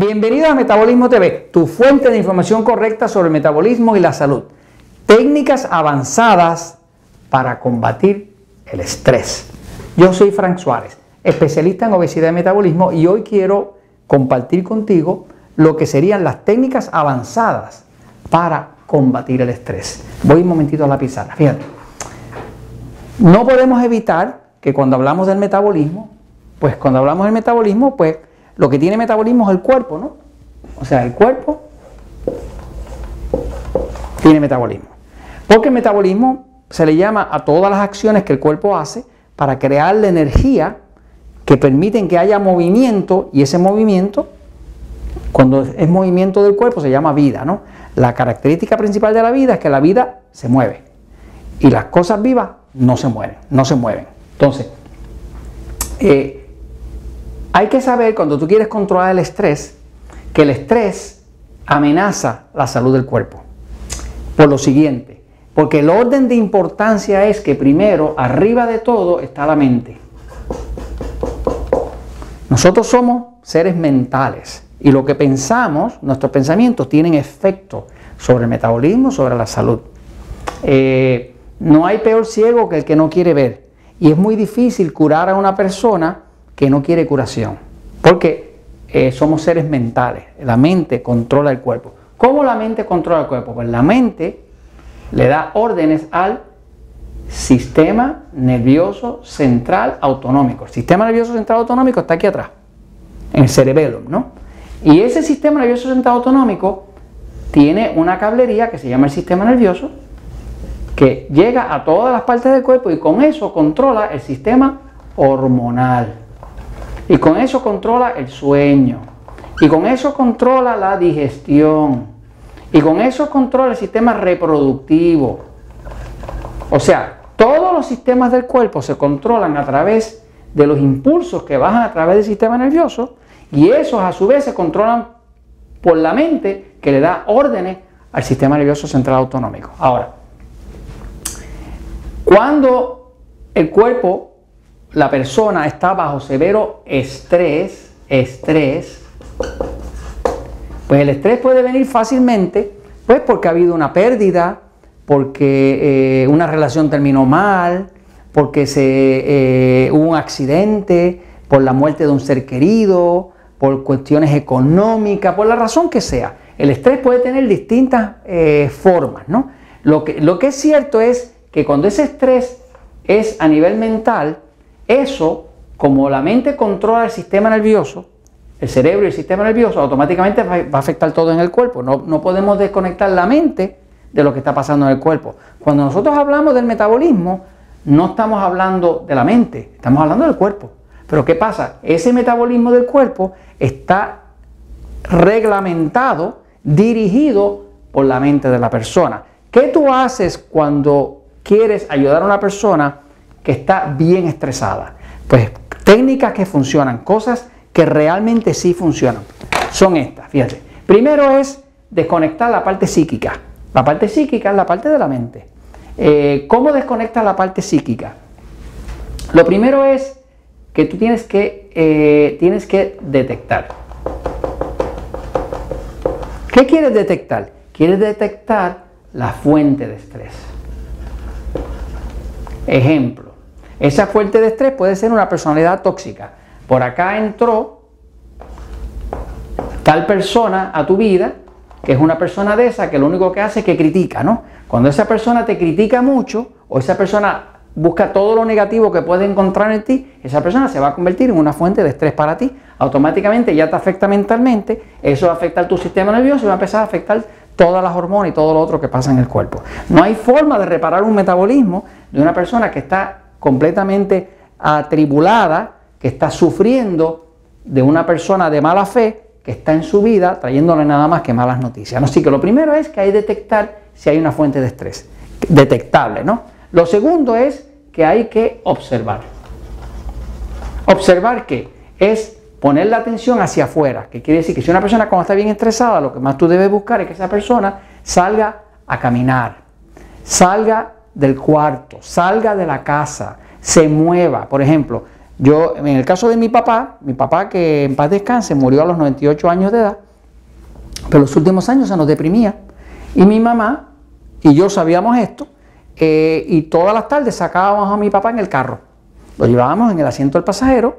Bienvenido a Metabolismo TV, tu fuente de información correcta sobre el metabolismo y la salud. Técnicas avanzadas para combatir el estrés. Yo soy Frank Suárez, especialista en obesidad y metabolismo y hoy quiero compartir contigo lo que serían las técnicas avanzadas para combatir el estrés. Voy un momentito a la pizarra, fíjate. No podemos evitar que cuando hablamos del metabolismo, pues cuando hablamos del metabolismo, pues lo que tiene metabolismo es el cuerpo, ¿no? O sea, el cuerpo tiene metabolismo. Porque el metabolismo se le llama a todas las acciones que el cuerpo hace para crear la energía que permiten que haya movimiento y ese movimiento, cuando es movimiento del cuerpo, se llama vida, ¿no? La característica principal de la vida es que la vida se mueve y las cosas vivas no se mueven, no se mueven. Entonces, eh, hay que saber cuando tú quieres controlar el estrés, que el estrés amenaza la salud del cuerpo. Por lo siguiente, porque el orden de importancia es que primero, arriba de todo, está la mente. Nosotros somos seres mentales y lo que pensamos, nuestros pensamientos tienen efecto sobre el metabolismo, sobre la salud. Eh, no hay peor ciego que el que no quiere ver. Y es muy difícil curar a una persona que no quiere curación, porque eh, somos seres mentales, la mente controla el cuerpo. ¿Cómo la mente controla el cuerpo? Pues la mente le da órdenes al sistema nervioso central autonómico. El sistema nervioso central autonómico está aquí atrás, en el cerebelo, ¿no? Y ese sistema nervioso central autonómico tiene una cablería que se llama el sistema nervioso, que llega a todas las partes del cuerpo y con eso controla el sistema hormonal. Y con eso controla el sueño. Y con eso controla la digestión. Y con eso controla el sistema reproductivo. O sea, todos los sistemas del cuerpo se controlan a través de los impulsos que bajan a través del sistema nervioso y esos a su vez se controlan por la mente que le da órdenes al sistema nervioso central autonómico. Ahora, cuando el cuerpo la persona está bajo severo estrés, estrés, pues el estrés puede venir fácilmente, pues porque ha habido una pérdida, porque eh, una relación terminó mal, porque se, eh, hubo un accidente, por la muerte de un ser querido, por cuestiones económicas, por la razón que sea. El estrés puede tener distintas eh, formas, ¿no? Lo que, lo que es cierto es que cuando ese estrés es a nivel mental, eso, como la mente controla el sistema nervioso, el cerebro y el sistema nervioso, automáticamente va a afectar todo en el cuerpo. No, podemos desconectar la mente de lo que está pasando en el cuerpo. Cuando nosotros hablamos del metabolismo, no estamos hablando de la mente, estamos hablando del cuerpo. Pero ¿qué pasa? Ese metabolismo del cuerpo está reglamentado, dirigido por la mente de la persona. ¿Qué tú haces cuando quieres ayudar a una persona que está bien estresada. Pues técnicas que funcionan, cosas que realmente sí funcionan, son estas, fíjate. Primero es desconectar la parte psíquica. La parte psíquica es la parte de la mente. Eh, ¿Cómo desconectas la parte psíquica? Lo primero es que tú tienes que, eh, tienes que detectar. ¿Qué quieres detectar? Quieres detectar la fuente de estrés. Ejemplo, esa fuente de estrés puede ser una personalidad tóxica. Por acá entró tal persona a tu vida, que es una persona de esa que lo único que hace es que critica, ¿no? Cuando esa persona te critica mucho o esa persona busca todo lo negativo que puede encontrar en ti, esa persona se va a convertir en una fuente de estrés para ti. Automáticamente ya te afecta mentalmente, eso va a afectar tu sistema nervioso y va a empezar a afectar todas las hormonas y todo lo otro que pasa en el cuerpo. No hay forma de reparar un metabolismo de una persona que está completamente atribulada, que está sufriendo de una persona de mala fe que está en su vida trayéndole nada más que malas noticias. Así que lo primero es que hay que detectar si hay una fuente de estrés, detectable, ¿no? Lo segundo es que hay que observar. Observar qué? Es poner la atención hacia afuera, que quiere decir que si una persona cuando está bien estresada, lo que más tú debes buscar es que esa persona salga a caminar, salga del cuarto, salga de la casa, se mueva. Por ejemplo, Yo, en el caso de mi papá, mi papá que en paz descanse, murió a los 98 años de edad, pero los últimos años se nos deprimía. Y mi mamá y yo sabíamos esto, eh, y todas las tardes sacábamos a mi papá en el carro. Lo llevábamos en el asiento del pasajero,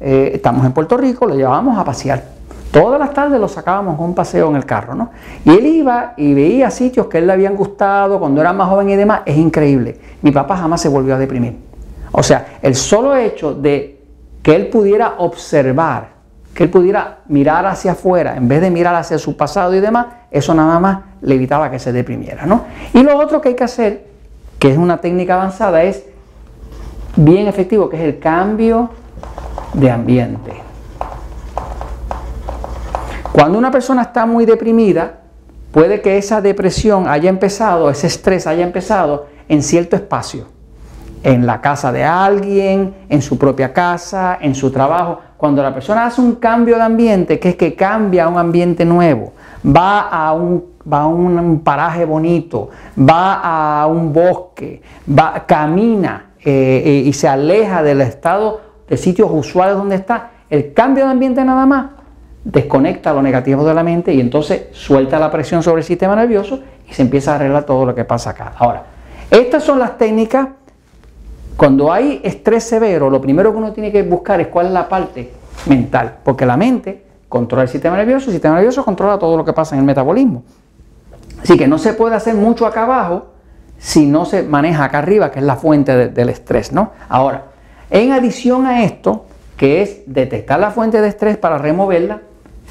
eh, estamos en Puerto Rico, lo llevábamos a pasear. Todas las tardes lo sacábamos a un paseo en el carro, ¿no? Y él iba y veía sitios que él le habían gustado cuando era más joven y demás. Es increíble. Mi papá jamás se volvió a deprimir. O sea, el solo hecho de que él pudiera observar, que él pudiera mirar hacia afuera en vez de mirar hacia su pasado y demás, eso nada más le evitaba que se deprimiera. ¿no? Y lo otro que hay que hacer, que es una técnica avanzada, es bien efectivo, que es el cambio de ambiente. Cuando una persona está muy deprimida, puede que esa depresión haya empezado, ese estrés haya empezado en cierto espacio. En la casa de alguien, en su propia casa, en su trabajo. Cuando la persona hace un cambio de ambiente, que es que cambia a un ambiente nuevo, va a un, paraje bonito, va a un bosque, va, camina eh, eh, y se aleja del estado de sitios usuales donde está, el cambio de ambiente nada más desconecta lo negativo de la mente y entonces suelta la presión sobre el sistema nervioso y se empieza a arreglar todo lo que pasa acá. Ahora, estas son las técnicas cuando hay estrés severo, lo primero que uno tiene que buscar es cuál es la parte mental, porque la mente controla el sistema nervioso, el sistema nervioso controla todo lo que pasa en el metabolismo. Así que no se puede hacer mucho acá abajo si no se maneja acá arriba, que es la fuente del estrés, ¿no? Ahora, en adición a esto, que es detectar la fuente de estrés para removerla,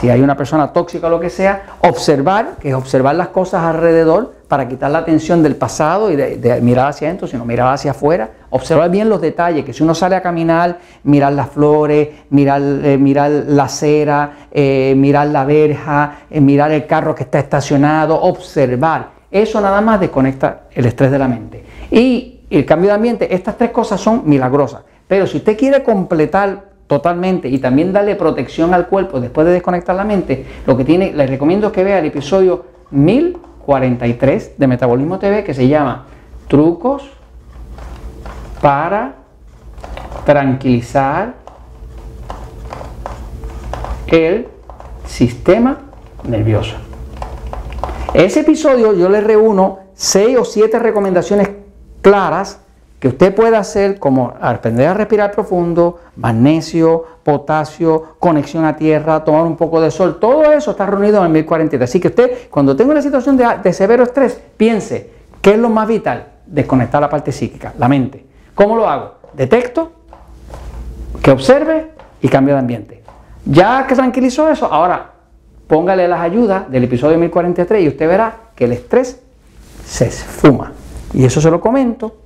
si hay una persona tóxica o lo que sea, observar, que es observar las cosas alrededor para quitar la atención del pasado y de, mirar hacia adentro, sino mirar hacia afuera, observar bien los detalles, que si uno sale a caminar, mirar las flores, mirar, eh, mirar la acera, eh, mirar la verja, eh, mirar el carro que está estacionado, observar. Eso nada más desconecta el estrés de la mente. Y el cambio de ambiente, estas tres cosas son milagrosas. Pero si usted quiere completar totalmente y también darle protección al cuerpo después de desconectar la mente, lo que tiene, les recomiendo que vea el episodio 1043 de Metabolismo TV que se llama Trucos para tranquilizar el sistema nervioso. Ese episodio yo le reúno 6 o 7 recomendaciones claras que usted puede hacer como aprender a respirar profundo, magnesio, potasio, conexión a tierra, tomar un poco de sol, todo eso está reunido en el 1043. Así que usted, cuando tenga una situación de, severo estrés, piense, ¿qué es lo más vital? Desconectar la parte psíquica, la mente. ¿Cómo lo hago? Detecto, que observe y cambio de ambiente. Ya que tranquilizó eso, ahora póngale las ayudas del episodio 1043 y usted verá que el estrés se esfuma. Y eso se lo comento